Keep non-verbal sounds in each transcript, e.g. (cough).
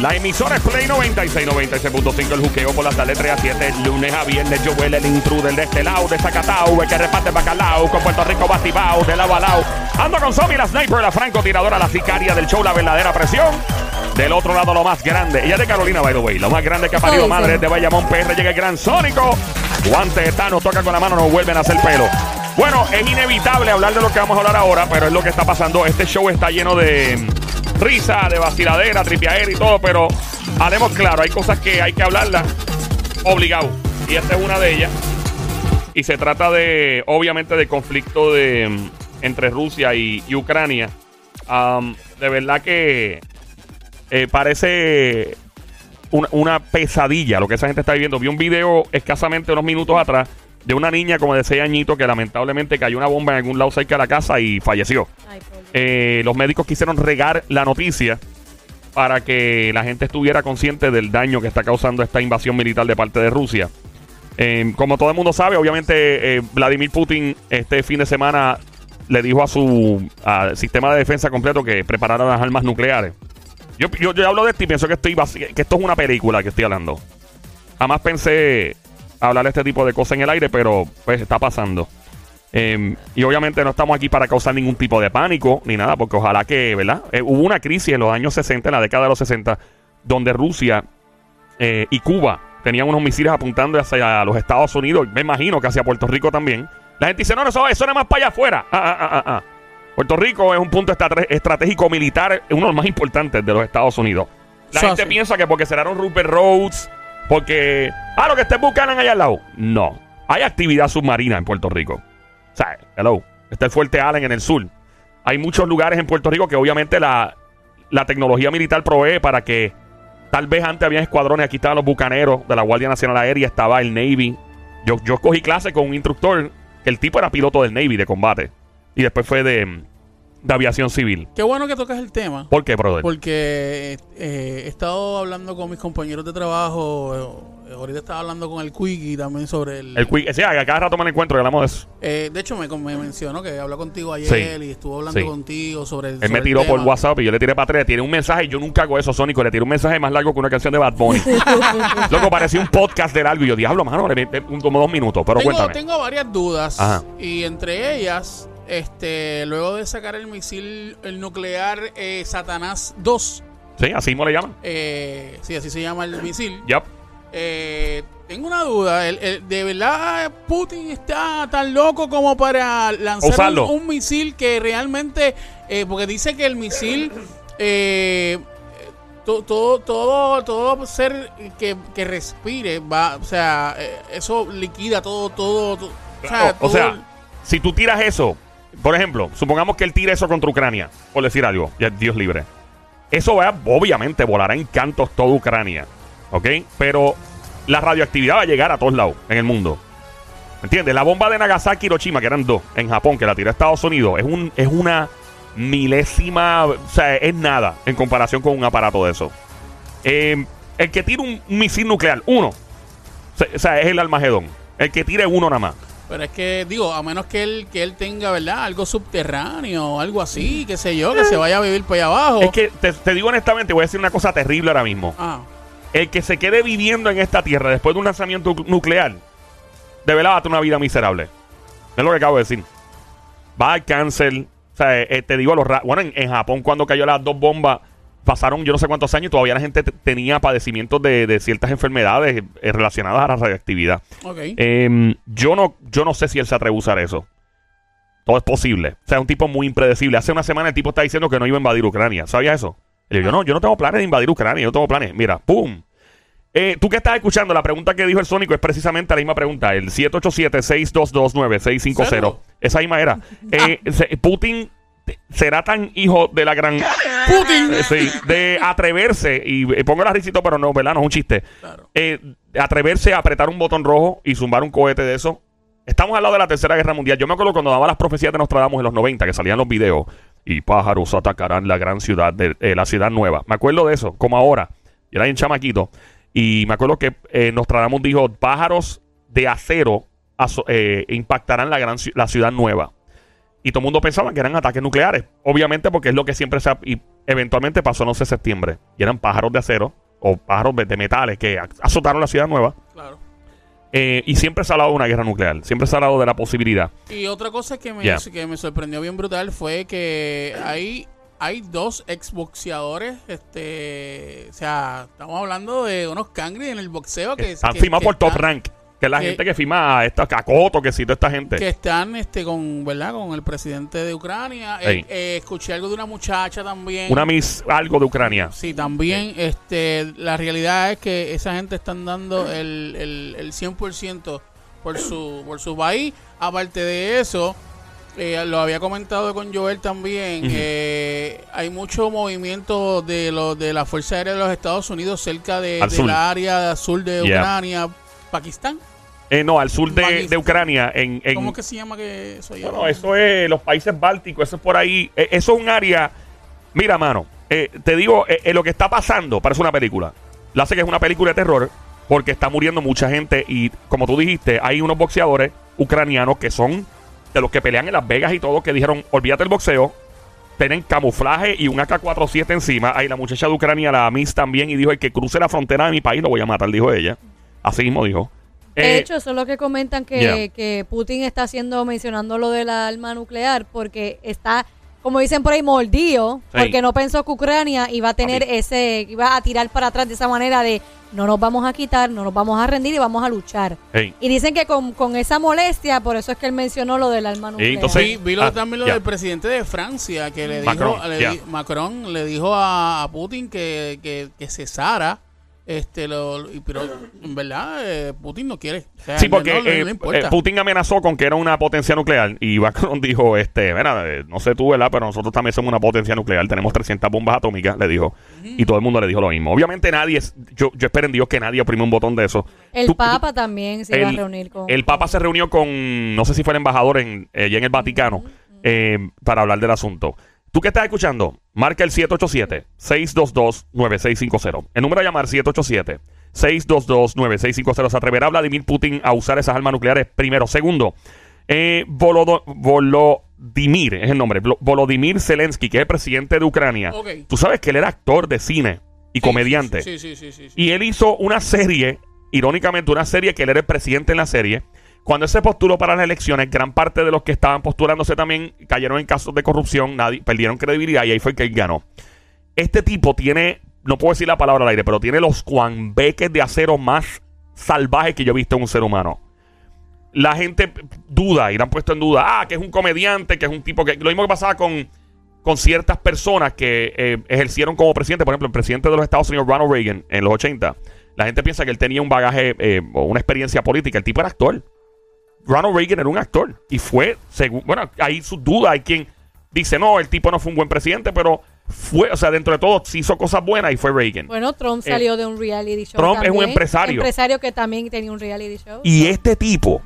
La emisora es Play 96, 96.5 el juqueo por las tardes 3 a 7, lunes a viernes. Yo huele el intruder de este lado, de Zacatau, el que reparte bacalao, con Puerto Rico batibao, de lado a lado. Ando con Somi, la sniper, la francotiradora, la sicaria del show, la verdadera presión. Del otro lado, lo más grande. Ella es de Carolina, by the way. Lo más grande que ha parido Ay, madre sí. de Bayamón PR. Llega el gran Sónico. Guante de Thanos, toca con la mano, nos vuelven a hacer pelo. Bueno, es inevitable hablar de lo que vamos a hablar ahora, pero es lo que está pasando. Este show está lleno de risa, de vaciladera, tripiaera y todo, pero haremos claro, hay cosas que hay que hablarlas obligado. Y esta es una de ellas. Y se trata de, obviamente, de conflicto de, mm, entre Rusia y, Ucrania. De verdad que eh, parece una, una pesadilla lo que esa gente está viviendo. Vi un video escasamente unos minutos atrás de una niña como de 6 añitos que lamentablemente cayó una bomba en algún lado cerca de la casa y falleció. Ay. Eh, los médicos quisieron regar la noticia para que la gente estuviera consciente del daño que está causando esta invasión militar de parte de Rusia. Eh, como todo el mundo sabe, obviamente eh, Vladimir Putin este fin de semana le dijo a su al sistema de defensa completo que preparara las armas nucleares. Yo, yo, yo hablo de esto y pienso que, estoy que esto es una película que estoy hablando. Jamás pensé hablar de este tipo de cosas en el aire, pero pues está pasando. Eh, y obviamente no estamos aquí para causar ningún tipo de pánico ni nada, porque ojalá que, ¿verdad? Eh, hubo una crisis en los años 60, en la década de los 60, donde Rusia eh, y Cuba tenían unos misiles apuntando hacia los Estados Unidos, me imagino que hacia Puerto Rico también. La gente dice, no, no, eso, eso nada más para allá afuera. Ah, ah, ah, ah, ah. Puerto Rico es un punto estra- estratégico militar, uno de los más importantes de los Estados Unidos. La gente piensa que porque cerraron Rupert Roads, porque, ah, lo que esté buscando allá al lado. No, hay actividad submarina en Puerto Rico. O sea, hello, está el Fuerte Allen en el sur. Hay muchos lugares en Puerto Rico que obviamente la, la tecnología militar provee para que tal vez antes había escuadrones, aquí estaban los bucaneros de la Guardia Nacional Aérea, estaba el Navy. Yo, yo cogí clase con un instructor que el tipo era piloto del Navy de combate y después fue de, de aviación civil. Qué bueno que tocas el tema. ¿Por qué, brother? Porque eh, he estado hablando con mis compañeros de trabajo. eh, ahorita estaba hablando con el Quickie también sobre el. El quick, sí, a cada rato me lo encuentro y hablamos de eso. Eh, de hecho, me, me mencionó que habló contigo ayer Sí. y estuvo hablando Sí. contigo sobre el. Él sobre me el tiró por tema. WhatsApp y yo le tiré para atrás. Tiene un mensaje y yo nunca hago eso, Sónico. Le tiré un mensaje más largo que una canción de Bad Bunny. (laughs) Loco, parecía un podcast de largo. Y yo, diablo, mano, como dos minutos. Pero tengo, cuéntame. tengo varias dudas. Ajá. Y entre ellas, este luego de sacar el misil el nuclear eh, Satanás 2, Sí, así mismo le llaman. eh, sí, así se llama el misil. Yep. Eh, tengo una duda. El- el- ¿De verdad Putin está tan loco como para lanzar un, un misil que realmente... eh, porque dice que el misil... eh, to- todo, todo, todo ser que, que respire va, o sea, eso liquida todo, todo, todo, o sea, Claro, o todo sea, el- si tú tiras eso, por ejemplo, supongamos que él tira eso contra Ucrania, por decir algo, Dios libre. Eso va, obviamente volará en cantos toda Ucrania, ¿ok? Pero la radioactividad va a llegar a todos lados en el mundo. ¿Me entiendes? La bomba de Nagasaki y Hiroshima, que eran dos, en Japón, que la tiró Estados Unidos, es, un, es una milésima, o sea, es nada en comparación con un aparato de eso. Eh, el que tira un, misil nuclear, uno, o sea, es el Almagedón. El que tire uno nada más. Pero es que, digo, a menos que él, que él tenga, ¿verdad? Algo subterráneo o algo así, qué sé yo, que se vaya a vivir por allá abajo. Es que te, te digo honestamente, voy a decir una cosa terrible ahora mismo. Ah, El que se quede viviendo en esta tierra después de un lanzamiento nuclear, de verdad va a tener una vida miserable. Es lo que acabo de decir. Va al cáncer. O sea, eh, te digo, los ra- bueno, en, en Japón cuando cayó las dos bombas, pasaron yo no sé cuántos años y todavía la gente te- tenía padecimientos de, de ciertas enfermedades eh, relacionadas a la radioactividad. ok. Eh, yo, no, yo no sé si él se atreve a usar eso. Todo es posible. O sea, es un tipo muy impredecible. Hace una semana el tipo está diciendo que no iba a invadir Ucrania. ¿Sabías eso? Y yo, no, yo no tengo planes de invadir Ucrania. Yo no tengo planes. Mira, ¡pum! Eh, Tú que estás escuchando, la pregunta que dijo el Sónico es precisamente la misma pregunta. El 787-622-9650. Cero. Esa misma era. (laughs) Eh, Putin será tan hijo de la gran... (laughs) Putin. Eh, sí, de atreverse, y eh, pongo el risito, pero no, ¿verdad? No es un chiste. Claro. Eh, atreverse a apretar un botón rojo y zumbar un cohete de eso. Estamos al lado de la Tercera Guerra Mundial. Yo me acuerdo cuando daba las profecías de Nostradamus en los 90, que salían los videos, y pájaros atacarán la gran ciudad, de, eh, la ciudad nueva. Me acuerdo de eso, como ahora. Yo era bien chamaquito. Y me acuerdo que Nostradamus dijo, pájaros de acero impactarán la, gran, la ciudad nueva. Y todo el mundo pensaba que eran ataques nucleares. Obviamente porque es lo que siempre se ha... Y Eventualmente pasó el 11 de septiembre y eran pájaros de acero o pájaros de metales que azotaron la ciudad nueva. Claro. Eh, y siempre se ha hablado de una guerra nuclear. Siempre se ha hablado de la posibilidad. Y otra cosa que me, Yeah. que me sorprendió bien brutal fue que hay, hay dos exboxeadores, este, o sea, estamos hablando de unos cangri en el boxeo que Están que- firmados que por Top Rank. Que es la que- gente que firma a esta Cacoto, que cita esta gente. que están este con verdad con el presidente de Ucrania. Eh, eh, escuché algo de una muchacha también Una Miss algo de Ucrania. sí también este la realidad es que esa gente están dando el, el, el 100% por su por su país aparte de eso eh, lo había comentado con Joel también eh, hay mucho movimiento de los de la fuerza aérea de los Estados Unidos cerca de, la área sur de Yeah. Ucrania Pakistán Eh, no, al sur de, Ucrania. En, en- ¿cómo que se llama que eso? Bueno, eso es los países bálticos, eso es por ahí. Eh, eso es un área. Mira, mano, eh, te digo, eh, lo que está pasando parece una película. La hace que es una película de terror porque está muriendo mucha gente y, como tú dijiste, hay unos boxeadores ucranianos que son de los que pelean en Las Vegas y todo, que dijeron, olvídate el boxeo. Tienen camuflaje y un AK-47 encima. Ahí la muchacha de Ucrania, la Miss también, y dijo, el que cruce la frontera de mi país lo voy a matar, dijo ella. Así mismo dijo. De Eh, hecho, eso es lo que comentan que, Yeah. que Putin está haciendo, mencionando lo de la arma nuclear, porque está, como dicen por ahí, mordido, Sí. porque no pensó que Ucrania iba a tener ese, iba a tirar para atrás de esa manera de no nos vamos a quitar, no nos vamos a rendir y vamos a luchar. hey. Y dicen que con, con esa molestia, por eso es que él mencionó lo del arma nuclear. entonces- vi, vi lo- ah, también lo del presidente de Francia que le Macron, dijo le Macron le dijo a, a Putin que, que, que cesara este lo pero en verdad eh, Putin no quiere O sea, Sí, porque no, eh, no eh, Putin amenazó con que era una potencia nuclear y Macron (laughs) dijo, este, mira, no sé tú, ¿verdad? Pero nosotros también somos una potencia nuclear, tenemos 300 bombas atómicas, le dijo. Y todo el mundo le dijo lo mismo. Obviamente nadie, es- yo, yo espero en Dios que nadie oprime un botón de eso. El Tú- Papa también se iba a el- reunir con... El Papa se reunió con, no sé si fue el embajador en, eh, allá en el Vaticano, eh, para hablar del asunto. ¿Tú qué estás escuchando? Marca el 787-622-9650. El número a llamar 787-622-9650. ¿Se atreverá Vladimir Putin a usar esas armas nucleares? Primero. Segundo, eh, Volodo- Volodymyr, es el nombre, Volodymyr Zelensky, que es el presidente de Ucrania. Tú sabes que él era actor de cine y Sí, comediante. sí sí sí, sí, sí. Y él hizo una serie, irónicamente, una serie que él era el presidente en la serie. Cuando él se postuló para las elecciones, gran parte de los que estaban postulándose también cayeron en casos de corrupción, nadie, perdieron credibilidad y ahí fue que él ganó. Este tipo tiene, no puedo decir la palabra al aire, pero tiene los cuanbeques de acero más salvajes que yo he visto en un ser humano. La gente duda y la han puesto en duda, ah, que es un comediante, que es un tipo que... Lo mismo que pasaba con, con ciertas personas que eh, ejercieron como presidente. Por ejemplo, el presidente de los Estados Unidos, Ronald Reagan, en los 80. La gente piensa que él tenía un bagaje eh, o una experiencia política. El tipo era actor. Ronald Reagan era un actor. Y fue, según, bueno, hay sus dudas. Hay quien dice, no, el tipo no fue un buen presidente, pero fue, o sea, dentro de todo, sí hizo cosas buenas y fue Reagan. Bueno, Trump Eh, salió de un reality show Trump es un empresario. Empresario que también tenía un reality show. Y este tipo,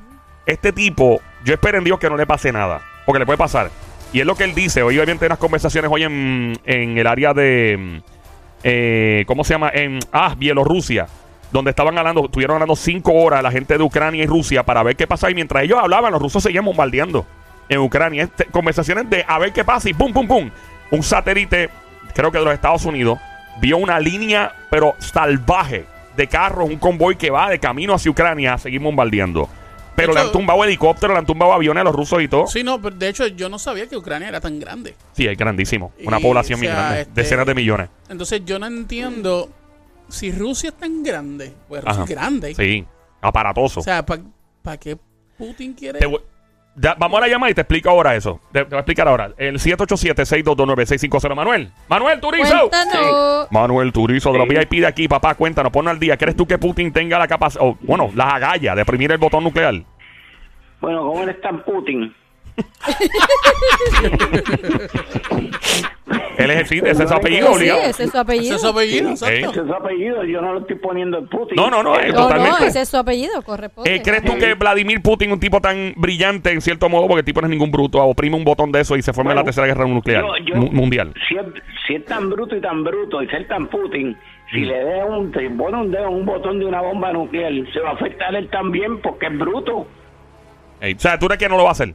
este tipo, yo espero en Dios que no le pase nada. Porque le puede pasar. Y es lo que él dice. Hoy obviamente hay unas conversaciones hoy en, en el área de... eh, ¿Cómo se llama? En ah, Bielorrusia. Donde estaban hablando, estuvieron hablando cinco horas la gente de Ucrania y Rusia para ver qué pasa. Y mientras ellos hablaban, los rusos seguían bombardeando en Ucrania. Este- conversaciones de a ver qué pasa y pum, pum, pum. Un satélite, creo que de los Estados Unidos, vio una línea, pero salvaje, de carros, un convoy que va de camino hacia Ucrania a seguir bombardeando. Pero le han tumbado helicópteros, le han tumbado aviones a los rusos y todo. Sí, Sí, no, pero de hecho yo no sabía que Ucrania era tan grande. es grandísimo. Una Y, población o muy grande. este- Decenas de millones. Entonces yo no entiendo si Rusia es tan grande, pues Rusia Ajá. es grande. Sí, aparatoso. O sea, ¿para qué Putin quiere? Te voy- ya, vamos a la llamada y te explico ahora eso. Te, te voy a explicar ahora. El 787-622-9650. Manuel. Manuel Turizo. Cuéntanos. Manuel Turizo de los VIP de aquí, papá. Cuéntanos, pon al día. ¿Crees tú que Putin tenga la capacidad, o, bueno, las agallas de oprimir el botón nuclear? Bueno, ¿cómo él está en Putin? Él es, sí, ese es su apellido, Sí, obligado. ese es su apellido. Ese es su apellido, exacto. Ese es su apellido, yo no lo estoy poniendo en Putin. No, no, no, eh, No, no, totalmente. ese es su apellido, corresponde. Eh, ¿Crees tú que Vladimir Putin, un tipo tan brillante en cierto modo, porque el tipo no es ningún bruto, oprime un botón de eso y se forma Bueno, la tercera guerra nuclear yo- yo- mu- mundial? Si es, si es tan bruto y tan bruto y ser tan Putin, si Mm. le deja un, te pone un dedo en un botón de una bomba nuclear, se va a afectar él también porque es bruto. Ey, o sea, ¿tú crees que no lo va a hacer?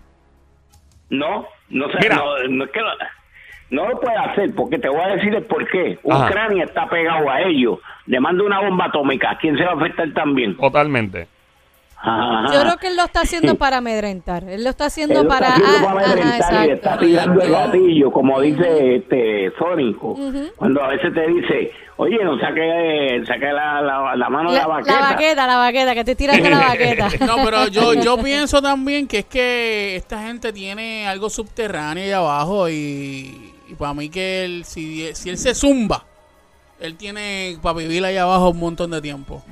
No, no sé, no, no es que lo- No lo puede hacer porque te voy a decir el por qué. Ajá. Ucrania está pegado a ellos. Le manda una bomba atómica. ¿Quién se va a afectar también? Totalmente. Ajá. Yo creo que él lo está haciendo para amedrentar. Él lo está haciendo Él lo para. está haciendo ah, para ajá, amedrentar y le está tirando el gatillo, como dice este Sónico. Cuando a veces te dice, oye, no saque, saque la, la, la mano de La, la la baqueta. baqueta, la baqueta, que estoy tirando la baqueta. (laughs) No, pero yo, (laughs) yo pienso también que es que esta gente tiene algo subterráneo ahí abajo y, y para mí que él, si, si él se zumba, él tiene para vivir ahí abajo un montón de tiempo.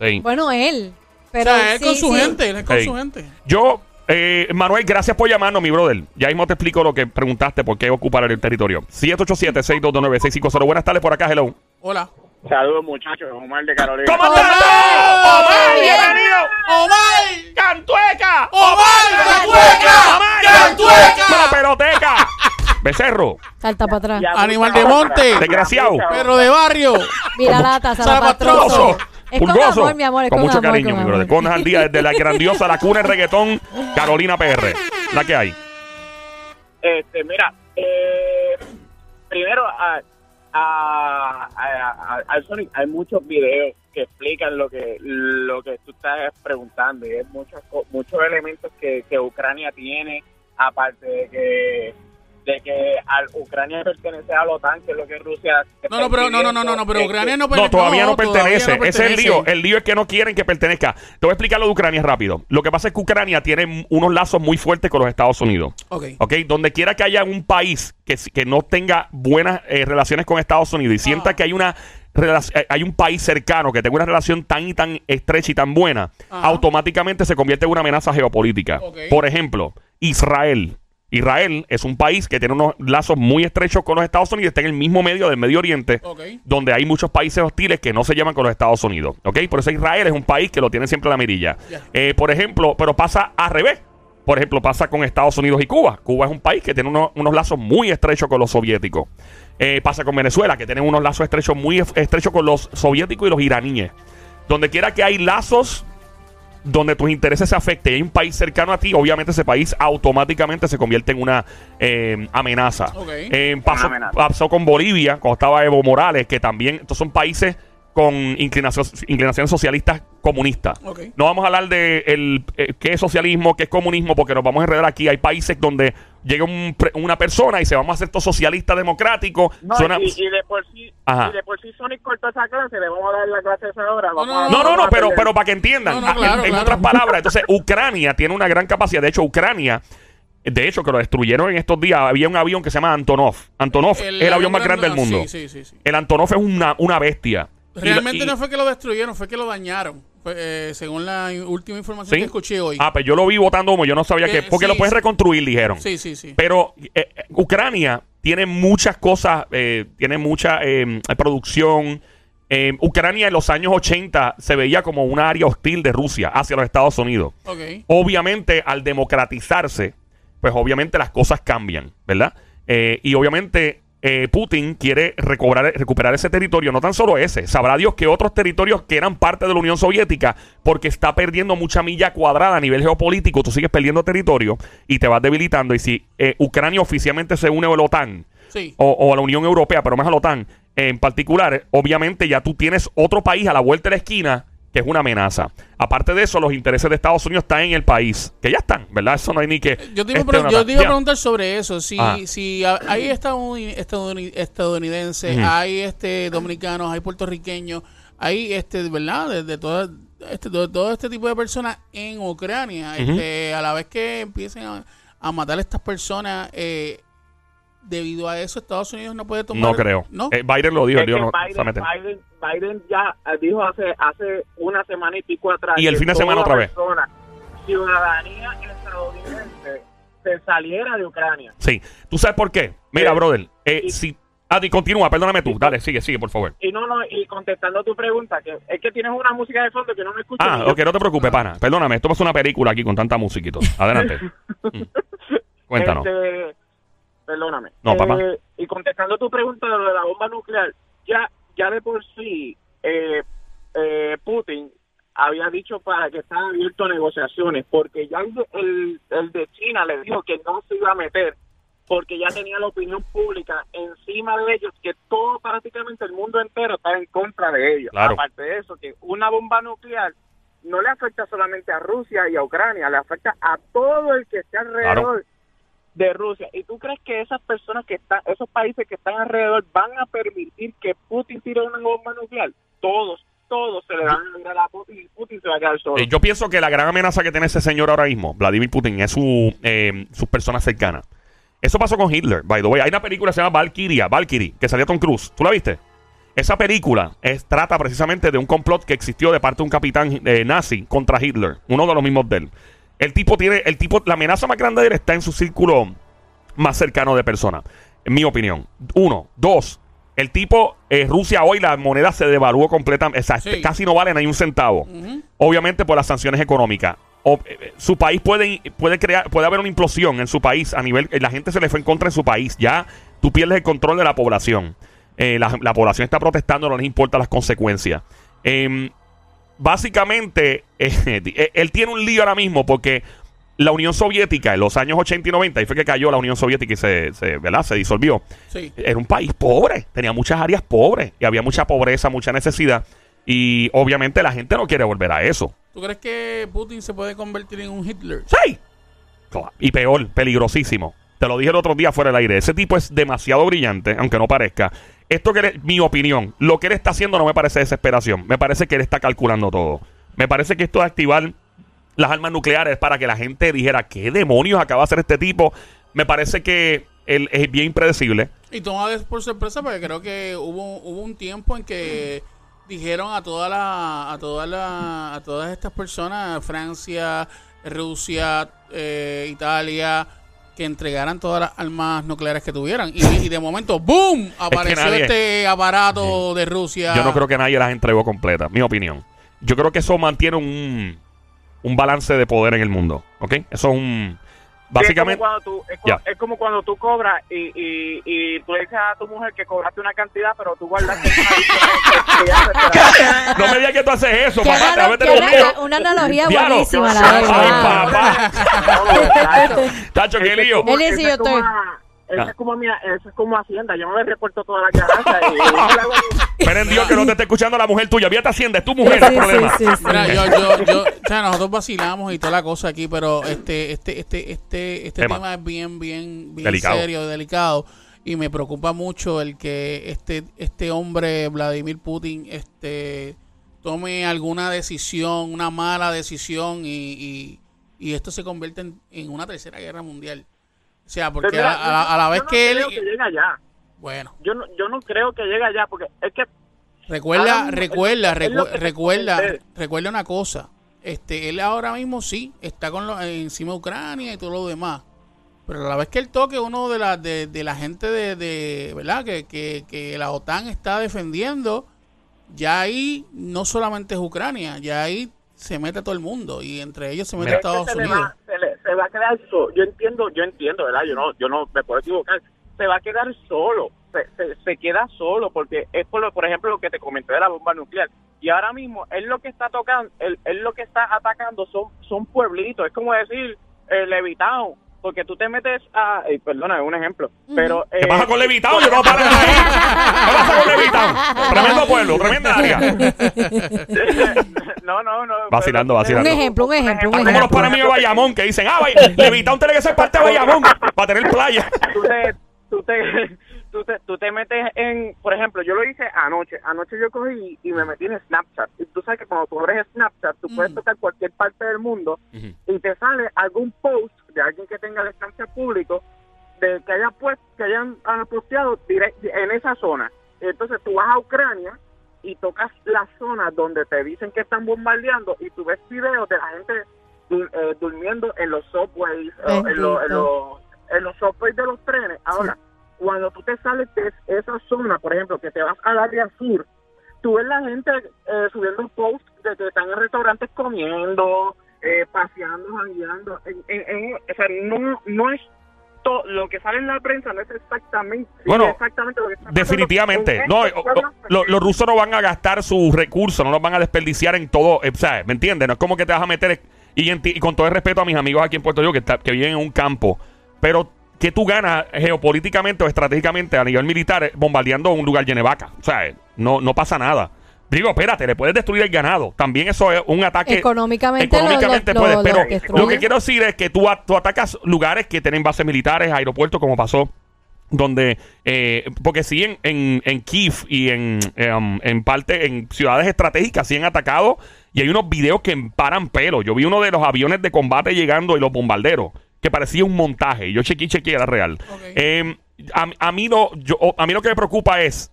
Sí. Bueno, él. Pero o sea, él sí, con su sí. gente, él es con su gente. Yo, eh, Manuel, gracias por llamarnos, mi brother. Ya mismo te explico lo que preguntaste, por qué ocupar el territorio. 787-622-9650. Buenas tardes por acá, hello. Hola. Saludos muchachos, Omar de Carolina. ¿Cómo ¡Omar! estás? ¡Omar! Bien. ¡Bienvenido! ¡Omar! ¡Cantueca! ¡Omar! ¡Cantueca! ¡Omar! ¡Cantueca! ¡La peloteca! ¡Becerro! Salta para atrás. Animal de monte. Desgraciado. Perro de barrio. Mira lata, Es con Pulgoso. amor, mi amor, es con con, mucho amor, cariño, con mi brother. Conas al día desde la grandiosa la cuna del reggaetón, Carolina PR. La que hay. Este, mira, eh, primero a, a, a- a- al Sonic hay muchos videos que explican lo que lo que tú estás preguntando y hay muchos muchos elementos que, que Ucrania tiene aparte de que de que al Ucrania pertenece a la OTAN que es lo que Rusia No, no, pero no, no, no, no, no, pero Ucrania no No, pertenece. todavía no todavía pertenece. no Ese es el pertenece. lío. El lío es que no quieren que pertenezca. Te voy a explicar lo de Ucrania rápido. Lo que pasa es que Ucrania tiene unos lazos muy fuertes con los Estados Unidos. Ok. ¿Ok? Donde quiera que haya un país que, que no tenga buenas eh, relaciones con Estados Unidos y sienta Ah. que hay una eh, hay un país cercano que tenga una relación tan y tan estrecha y tan buena, Ajá. automáticamente se convierte en una amenaza geopolítica. Ok. Por ejemplo, Israel. Israel es un país que tiene unos lazos muy estrechos con los Estados Unidos, está en el mismo medio del Medio Oriente, donde hay muchos países hostiles que no se llevan con los Estados Unidos. ¿Ok? Por eso Israel es un país que lo tiene siempre en la mirilla. Eh, por ejemplo, pero pasa al revés. Por ejemplo, pasa con Estados Unidos y Cuba. Cuba es un país que tiene unos, unos lazos muy estrechos con los soviéticos. Eh, pasa con Venezuela, que tiene unos lazos estrechos muy es- estrechos con los soviéticos y los iraníes. Donde quiera que hay lazos donde tus intereses se afecten y hay un país cercano a ti, obviamente ese país automáticamente se convierte en una eh, amenaza. Ok. Eh, pasó, Una amenaza. pasó con Bolivia, cuando estaba Evo Morales, que también, estos son países con inclinación- inclinaciones socialistas comunistas. No vamos a hablar de el, eh, qué es socialismo, qué es comunismo, porque nos vamos a enredar aquí. Hay países donde llega un pre- una persona y se vamos a hacer todo socialista democrático. No, Suena- y, y de por sí y de por sí Sonic cortó esa clase le vamos a dar la clase esa hora vamos no, a- No, no, no, vamos a pero, pero para que entiendan, No, no, ah, en- claro, en, claro. otras palabras, entonces Ucrania tiene una gran capacidad. De hecho, Ucrania, de hecho, que lo destruyeron en estos días, había un avión que se llama Antonov. Antonov es el avión más grande del mundo. Sí, sí, sí. El Antonov es una, una bestia. Realmente y- no fue que lo destruyeron, fue que lo dañañaron. Fue, eh, según la última información ¿Sí? que escuché hoy. Ah, pues yo lo vi votando humo, yo no sabía Eh, que. Porque sí, lo puedes sí. reconstruir, dijeron. Sí, sí, sí. Pero eh, eh, Ucrania tiene muchas cosas, eh, tiene mucha eh, producción. Eh, Ucrania en los años 80 se veía como una área hostil de Rusia hacia los Estados Unidos. Ok. Obviamente, al democratizarse, pues obviamente las cosas cambian, ¿verdad? Eh, y obviamente eh, Putin quiere recobrar, recuperar ese territorio, no tan solo ese, sabrá Dios que otros territorios que eran parte de la Unión Soviética, porque está perdiendo mucha milla cuadrada a nivel geopolítico, tú sigues perdiendo territorio y te vas debilitando. Y si eh, Ucrania oficialmente se une a la OTAN, Sí. o, o a la Unión Europea, pero más a la OTAN en particular, obviamente ya tú tienes otro país a la vuelta de la esquina que es una amenaza. Aparte de eso, los intereses de Estados Unidos están en el país, que ya están, ¿verdad? Eso no hay ni que... Yo te iba, a este, yo te iba a preguntar sobre eso. Si, Ah. si ha- hay estadouni- estadouni- estadounidenses, Ujú. hay este dominicanos, hay puertorriqueños, hay este, ¿verdad? De, de toda- este, de todo este tipo de personas en Ucrania. Este, a la vez que empiecen a, a matar a estas personas, eh, debido a eso, Estados Unidos no puede tomar. No creo. ¿No? Eh, Biden lo dijo, no, Biden. Biden, Biden ya eh, dijo hace hace una semana y pico atrás Y el fin de semana otra vez. persona, ciudadanía estadounidense se saliera de Ucrania Sí. ¿Tú sabes por qué? Mira, Eh, brother, eh, y- si... Ah, continúa, perdóname tú. Dale, sigue, sigue, por favor. y no no y contestando tu pregunta que es que tienes una música de fondo que no me escucho Ah, yo. ok, no te preocupes, pana. Perdóname, esto es una película aquí con tanta musiquita. Adelante. (laughs) Mm. Cuéntanos. Este, perdóname. No, Eh, papá. Y contestando tu pregunta de lo de la bomba nuclear, ya, ya de por sí, eh, eh, Putin había dicho para que estaba abierto a negociaciones, porque ya el, de- el, el de China le dijo que no se iba a meter porque ya tenía la opinión pública encima de ellos, que todo prácticamente el mundo entero está en contra de ellos. Claro. Aparte de eso, que una bomba nuclear no le afecta solamente a Rusia y a Ucrania, le afecta a todo el que esté alrededor de Rusia. ¿Y tú crees que esas personas que están, esos países que están alrededor van a permitir que Putin tire una bomba nuclear? Todos, todos se le van a mirar a Putin y Putin se va a quedar solo. Eh, yo pienso que la gran amenaza que tiene ese señor ahora mismo, Vladimir Putin, es su, eh, sus personas cercanas. Eso pasó con Hitler, by the way. Hay una película que se llama Valkyria, Valkyrie, que salía Tom Cruise. ¿Tú la viste? Esa película es, trata precisamente de un complot que existió de parte de un capitán eh, nazi contra Hitler, uno de los mismos de él. El tipo tiene, el tipo, la amenaza más grande de él está en su círculo más cercano de personas, en mi opinión. Uno, dos, el tipo, eh, Rusia hoy la moneda se devaluó completamente, o sea, Sí. casi no vale ni un centavo. Obviamente por las sanciones económicas. O, eh, su país puede, puede crear, puede haber una implosión en su país a nivel, eh, la gente se le fue en contra en su país. Ya tú pierdes el control de la población. Eh, la, la población está protestando, no les importa las consecuencias. Básicamente, (laughs) eh, él tiene un lío ahora mismo porque la Unión Soviética en los años 80 y 90, ahí fue que cayó la Unión Soviética y se, se, ¿verdad? se disolvió. Sí. Era un país pobre, tenía muchas áreas pobres y había mucha pobreza, mucha necesidad. Y obviamente la gente no quiere volver a eso. ¿Tú crees que Putin se puede convertir en un Hitler? ¡Sí! Y peor, peligrosísimo. Te lo dije el otro día fuera del aire. Ese tipo es demasiado brillante, aunque no parezca. Esto que él- mi opinión, lo que él está haciendo no me parece desesperación. Me parece que él está calculando todo. Me parece que esto de activar las armas nucleares para que la gente dijera, ¿qué demonios acaba de hacer este tipo? Me parece que él es bien impredecible. Y toma por sorpresa porque creo que hubo, hubo un tiempo en que dijeron a todas las a todas las a todas estas personas Francia Rusia eh, Italia que entregaran todas las armas nucleares que tuvieran y, y de momento boom apareció nadie- este aparato de Rusia Yo no creo que nadie las entregó completas, mi opinión. Yo creo que eso mantiene un, un balance de poder en el mundo, ¿ok? Eso es un... Básicamente... es como cuando tú, es, co- Ya. es como cuando tú cobras y, y, y tú le dices a tu mujer que cobraste una cantidad, pero tú guardaste una te- No me digas que tú haces eso, papá. Te analo- vas a meter qué un lío. ana- una analogía Diablo. buenísima, la Ay, verdad. papá. No, muchacho. Tacho, qué lío. Él dice, yo estoy- Eso Ah. es como mi- eso es como Hacienda. Yo no le reporto y yo le hago- (laughs) Esperen Dios que no te esté escuchando la mujer tuya. Vía te hacienda, es tu mujer Sí, el problema. sí, sí, sí. Mira, yo, yo, yo, (laughs) o sea, nosotros vacilamos y toda la cosa aquí, pero este, este, este, este, este Tema. tema. es bien, bien, bien Delicado. serio, delicado, y me preocupa mucho el que este, este hombre Vladimir Putin, este, tome alguna decisión, una mala decisión y, y, y esto se convierte en, en una tercera guerra mundial. O sea, porque Pero a, mira, a la, a la yo vez no que él, creo que llegue allá. bueno, Yo no, yo no creo que llegue allá porque es que Recuerda, recuerda, recu- recuerda, recuerda una cosa. Este, él ahora mismo sí está con lo- encima de Ucrania y todo lo demás. Pero a la vez que él toque uno de la de, de la gente de, de verdad que, que, que la OTAN está defendiendo, ya ahí no solamente es Ucrania, ya ahí se mete todo el mundo y entre ellos se mete Mira. que Estados se, le Unidos. va, se, le- se va a quedar solo. Yo entiendo, yo entiendo, ¿verdad? Yo no, yo no me puedo equivocar. Se va a quedar solo. Se, se, se queda solo porque es por, lo, por ejemplo lo que te comenté de la bomba nuclear. Y ahora mismo él lo que está tocando, él, él lo que está atacando son son pueblitos. Es como decir eh, Levitown. Porque tú te metes a, eh, perdona, es un ejemplo, pero... ¿Qué eh, pasa con Levitao? Yo no paro ahí. ¿Qué pasa con Levitao? Tremendo pueblo, tremenda área. (laughs) no, no, no. Vacilando, Un vacilando. ejemplo, un ejemplo, un Como los ejemplo. para mí de Bayamón que dicen, ah, Levitao tiene que ser parte de Bayamón para tener playa. tú te, tú te, tú te, tú te metes en, por ejemplo, yo lo hice anoche. Anoche yo cogí y me metí en Snapchat. Y tú sabes que cuando tú abres Snapchat, tú puedes tocar cualquier parte del mundo y te sale algún post de alguien que tenga el Snapchat público de que haya pues, que hayan ah, posteado direct- en esa zona. Entonces tú vas a Ucrania y tocas las zonas donde te dicen que están bombardeando y tú ves videos de la gente eh, durmiendo en los subways, o en, los- en los, en los subways de los trenes. Ahora, cuando tú te sales de esa zona, por ejemplo, que te vas al área sur, tú ves la gente eh, subiendo posts de que están en restaurantes comiendo, eh, paseando, jangueando. En, en- en- o sea, no, no es to- lo que sale en la prensa, no es exactamente, lo que está Definitivamente. en No, o- lo- los rusos no van a gastar sus recursos, no los van a desperdiciar en todo. eh, o sea, ¿me entiendes? No es como que te vas a meter. Y, en ti- y con todo el respeto a mis amigos aquí en Puerto Rico que, está- que viven en un campo. Pero ¿qué tú ganas geopolíticamente o estratégicamente a nivel militar eh, bombardeando un lugar lleno de vacas? O sea, eh, no, no pasa nada. Digo, espérate, le puedes destruir el ganado. También eso es un ataque. Económicamente económicamente lo- puedes, lo- pero lo que quiero decir es que tú, atacas lugares que tienen bases militares, aeropuertos, como pasó donde eh, porque sí en, en, en Kiev y en, em, en parte en ciudades estratégicas sí han atacado y hay unos videos que paran pelo yo vi uno de los aviones de combate llegando y los bombarderos que parecía un montaje yo chequeé chequeé era real. Em, a, a mí lo yo, a mí lo que me preocupa es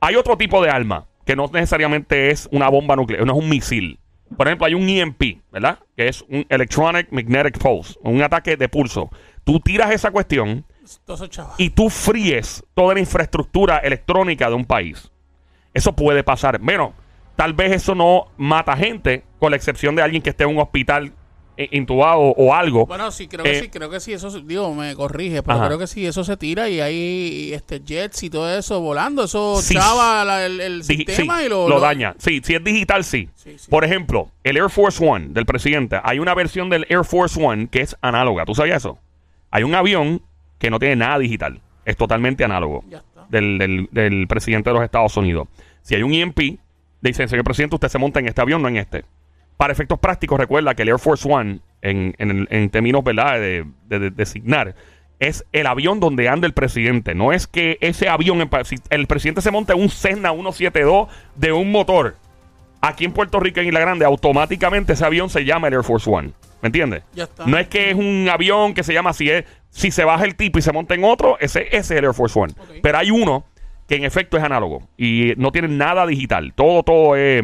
hay otro tipo de arma que no necesariamente es una bomba nuclear, no es un misil. Por ejemplo, hay un EMP, ¿verdad? Que es un Electronic Magnetic Pulse, un ataque de pulso. Tú tiras esa cuestión y tú fríes toda la infraestructura electrónica de un país. Eso puede pasar. Bueno, tal vez eso no mata gente, con la excepción de alguien que esté en un hospital intubado o algo. Bueno, sí, creo que Eh, sí, creo que sí, eso, digo, me corrige, pero Ajá. creo que sí, eso se tira y hay este jets y todo eso volando, eso Sí. chava la- el, sistema sí, y lo, lo daña. Sí, si es digital, sí. Sí, sí. Por ejemplo, el Air Force One del presidente. Hay una versión del Air Force One que es análoga. ¿Tú sabías eso? Hay un avión que no tiene nada digital. Es totalmente análogo. Ya está. Del, del- del presidente de los Estados Unidos. Si hay un EMP, dicen, señor presidente, usted se monta en este avión, no en este. Para efectos prácticos, recuerda que el Air Force One, en, en, en términos ¿verdad? De, de- de designar, es el avión donde anda el presidente. No es que ese avión, si el presidente se monta en un Cessna 172 de un motor, aquí en Puerto Rico, en Isla Grande, automáticamente ese avión se llama el Air Force One. ¿Me entiendes? Ya está. No es que es un avión que se llama así. Es, si se baja el tipo y se monta en otro, ese, ese es el Air Force One. Pero hay uno que en efecto es análogo y no tiene nada digital. Todo, todo es...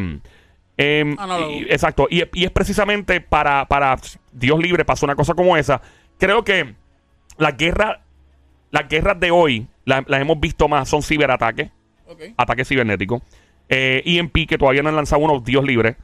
em, y- exacto. Y, y es precisamente para, para Dios libre pasó una cosa como esa. Creo que la guerra, las guerras de hoy la- las hemos visto más, son ciberataques Ok. ataque cibernético. Eh, EMP, que todavía no han lanzado uno, Dios libre.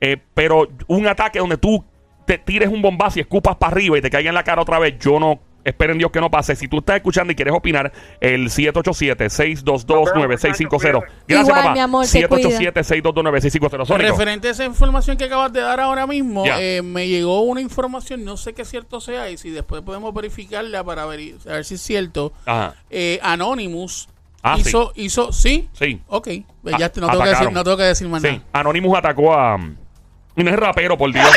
Eh, pero un ataque donde tú te tires un bombazo y escupas para arriba y te caiga en la cara otra vez, yo no. Espero en Dios que no pase. Si tú estás escuchando y quieres opinar, el 787-622-9650. Gracias, Igual, papá. mi amor, te cuida. 787-622-9650. Sónico. Referente a esa información que acabas de dar ahora mismo, Ya. eh, me llegó una información, no sé qué cierto sea, y si después podemos verificarla para ver, a ver si es cierto. Ajá. Eh, Anonymous Ah, hizo, hizo, sí, Sí. ok, pues A- ya te- no, tengo que decir, no tengo que decir más Sí. nada. Anonymous atacó a. Y no es rapero, por Dios. (laughs)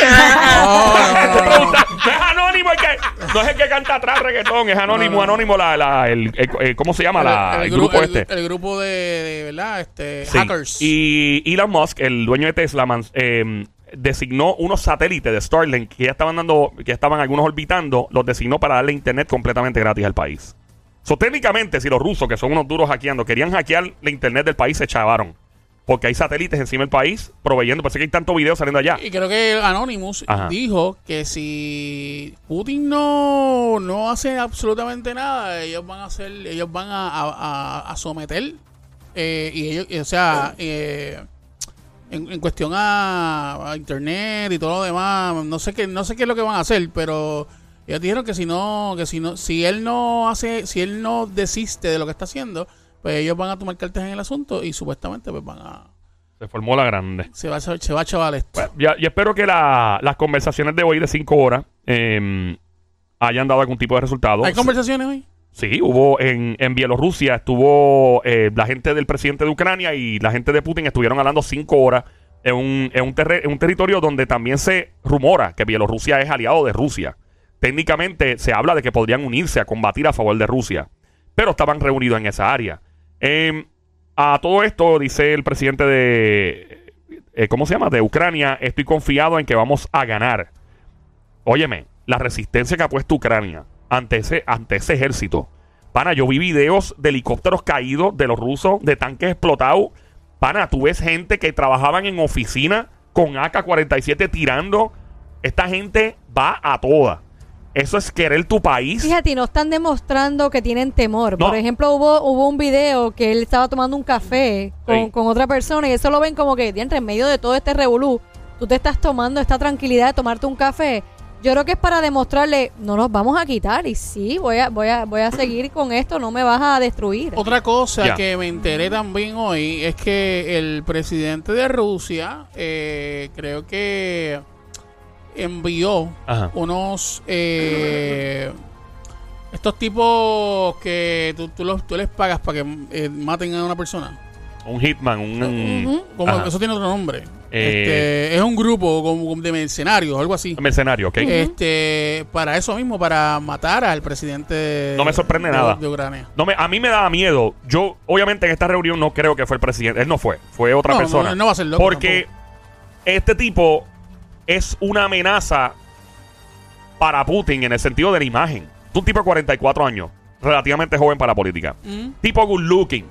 No, no, es anónimo el que. No es el que canta atrás reggaetón, es anónimo, anónimo la, la, el, el- el- ¿cómo se llama? La, el, gru- grupo este. el grupo de, de, ¿verdad? Este, Sí. hackers. Y Elon Musk, el dueño de Tesla, man- eh, designó unos satélites de Starlink que ya estaban dando, que ya estaban algunos orbitando, los designó para darle internet completamente gratis al país. So, técnicamente, si los rusos, que son unos duros hackeando, querían hackear la internet del país, se chavaron. Porque hay satélites encima del país proveyendo. Parece que hay tantos videos saliendo allá. Y creo que Anonymous Ajá. dijo que si Putin no, no hace absolutamente nada, ellos van a hacer, ellos van a, a- a- a someter eh, y ellos, o sea, eh, en, en cuestión a, a internet y todo lo demás, no sé qué, no sé qué es lo que van a hacer, pero ellos dijeron que si no, que si no, si él no hace, si él no desiste de lo que está haciendo, pues ellos van a tomar cartas en el asunto y supuestamente pues van a Se formó la grande. se va a se va a chaval esto. Bueno, ya, y espero que la- las conversaciones de hoy de cinco horas eh, hayan dado algún tipo de resultado. ¿Hay conversaciones hoy? Sí, hubo en, en Bielorrusia, estuvo eh, la gente del presidente de Ucrania y la gente de Putin estuvieron hablando cinco horas en un, en un, en un territorio donde también se rumora que Bielorrusia es aliado de Rusia. Técnicamente se habla de que podrían unirse a combatir a favor de Rusia, pero estaban reunidos en esa área. Eh, a todo esto, dice el presidente de, eh, ¿cómo se llama? De Ucrania, estoy confiado en que vamos a ganar. Óyeme, la resistencia que ha puesto Ucrania ante ese, ante ese ejército. Pana, yo vi videos de helicópteros caídos de los rusos, de tanques explotados. Pana, tú ves gente que trabajaban en oficina con AK-47 tirando. Esta gente va a toda. Eso es querer tu país. Fíjate, y no están demostrando que tienen temor. No. Por ejemplo, hubo, hubo un video que él estaba tomando un café con, Sí. con otra persona y eso lo ven como que, diantre, en medio de todo este revolú, tú te estás tomando esta tranquilidad de tomarte un café. Yo creo que es para demostrarle, no nos vamos a quitar y sí, voy a, voy a, voy a seguir con esto, no me vas a destruir. Otra cosa que me enteré también hoy es que el presidente de Rusia, eh, creo que envió Ajá. unos eh, Estos tipos que tú, tú, los, tú les pagas para que eh, maten a una persona. Un hitman, un... Como, Ajá. eso tiene otro nombre. Eh, Este, es un grupo como de mercenarios, algo así. mercenario, ¿ok? Este, para eso mismo, para matar al presidente. No me sorprende de- nada. De Ucrania. No me, a mí me daba miedo. Yo, obviamente, en esta reunión no creo que fue el presidente. Él no fue. Fue otra No, persona. no, no va a ser loco Porque este tipo es una amenaza para Putin en el sentido de la imagen. Es un tipo de 44 años, relativamente joven para la política. Mm. Tipo good looking.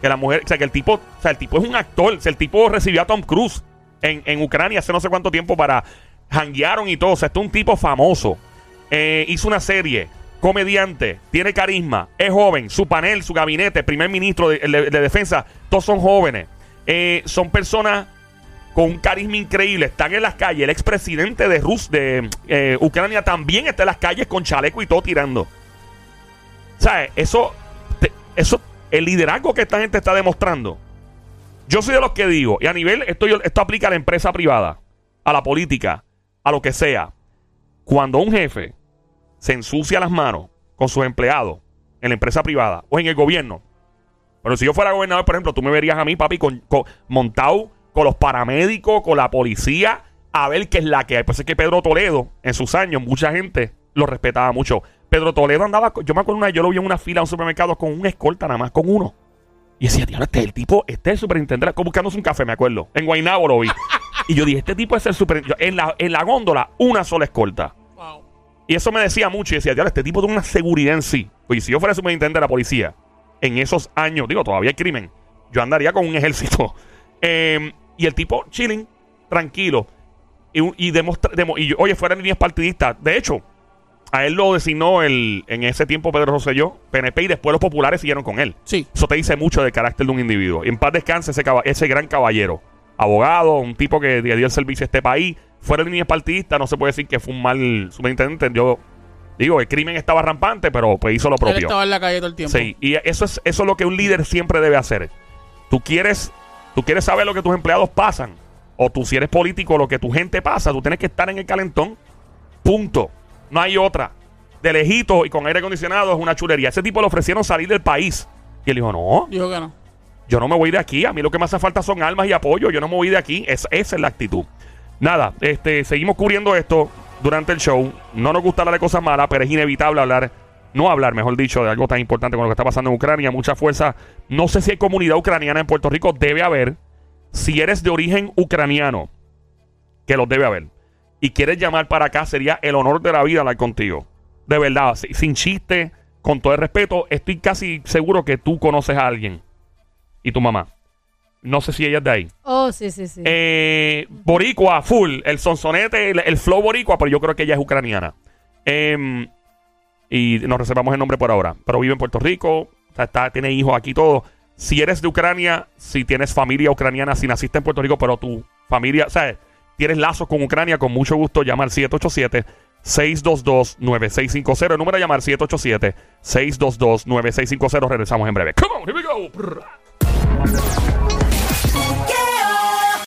Que la mujer, o sea, que el tipo, o sea, el tipo es un actor. O sea, el tipo recibió a Tom Cruise en, en Ucrania hace no sé cuánto tiempo para. Hanguearon y todo. O sea, este es un tipo famoso. Eh, hizo una serie. Comediante, tiene carisma, es joven, su panel, su gabinete, primer ministro de, de- de defensa, todos son jóvenes. Eh, son personas con un carisma increíble, están en las calles. El expresidente de Rus de eh, Ucrania también está en las calles con chaleco y todo tirando. ¿Sabes? Eso, eso, el liderazgo que esta gente está demostrando. Yo soy de los que digo, y a nivel, esto, esto aplica a la empresa privada, a la política, a lo que sea. Cuando un jefe se ensucia las manos con sus empleados en la empresa privada o en el gobierno, pero si yo fuera gobernador, por ejemplo, tú me verías a mí, papi, con, con- montado con los paramédicos, con la policía, a ver qué es la que hay. Pues es que Pedro Toledo, en sus años, mucha gente lo respetaba mucho. Pedro Toledo andaba, yo me acuerdo una vez, yo lo vi en una fila en un supermercado con un escolta nada más, con uno. Y decía, tío, este es el tipo, este es el superintendente, como buscándose un café, me acuerdo. En Guaynabo lo vi. (laughs) y yo dije, este tipo es el superintendente. En la, en la góndola, una sola escolta. Wow. Y eso me decía mucho. Y decía, tío, este tipo tiene una seguridad en sí. Pues si yo fuera superintendente de la policía, en esos años, digo, todavía hay crimen, yo andaría con un ejército. (laughs) Eh, y el tipo, chilling, tranquilo. Y, y demostra, demo- y yo, oye, fuera líneas partidistas. De hecho, a él lo designó el, en ese tiempo Pedro Rosselló, PNP, y después los populares siguieron con él. Sí. Eso te dice mucho del carácter de un individuo. Y en paz descanse ese, ese gran caballero. Abogado, un tipo que dio el servicio a este país. Fuera de líneas partidistas, no se puede decir que fue un mal superintendente. Yo digo, el crimen estaba rampante, pero pues hizo lo Él propio. estaba en la calle todo el tiempo. Sí, y eso es, eso es lo que un líder siempre debe hacer. Tú quieres, tú quieres saber lo que tus empleados pasan, o tú si eres político, lo que tu gente pasa, tú tienes que estar en el calentón. Punto. No hay otra. De lejito y con aire acondicionado es una chulería. Ese tipo le ofrecieron salir del país. Y él dijo, no, Dijo que no. yo no me voy de aquí. A mí lo que me hace falta son armas y apoyo. Yo no me voy de aquí. Es- esa es la actitud. Nada, este, seguimos cubriendo esto durante el show. No nos gusta hablar de cosas malas, pero es inevitable hablar, no hablar, mejor dicho, de algo tan importante como lo que está pasando en Ucrania. Mucha fuerza. No sé si hay comunidad ucraniana en Puerto Rico. Debe haber. Si eres de origen ucraniano, que los debe haber. Y quieres llamar para acá, sería el honor de la vida hablar contigo. De verdad, si- sin chiste, con todo el respeto, estoy casi seguro que tú conoces a alguien. Y tu mamá. No sé si ella es de ahí. Oh, sí, sí, sí. Eh, boricua, full. El sonsonete, el, el flow boricua, pero yo creo que ella es ucraniana. Em, y nos reservamos el nombre por ahora. Pero vive en Puerto Rico, está, tiene hijos aquí, todo. Si eres de Ucrania, si tienes familia ucraniana, si naciste en Puerto Rico, pero tu familia, ¿sabes? Tienes lazos con Ucrania, con mucho gusto llama al 787-622-9650. El número de llamar 787-622-9650. Regresamos en breve. Come on, here we go.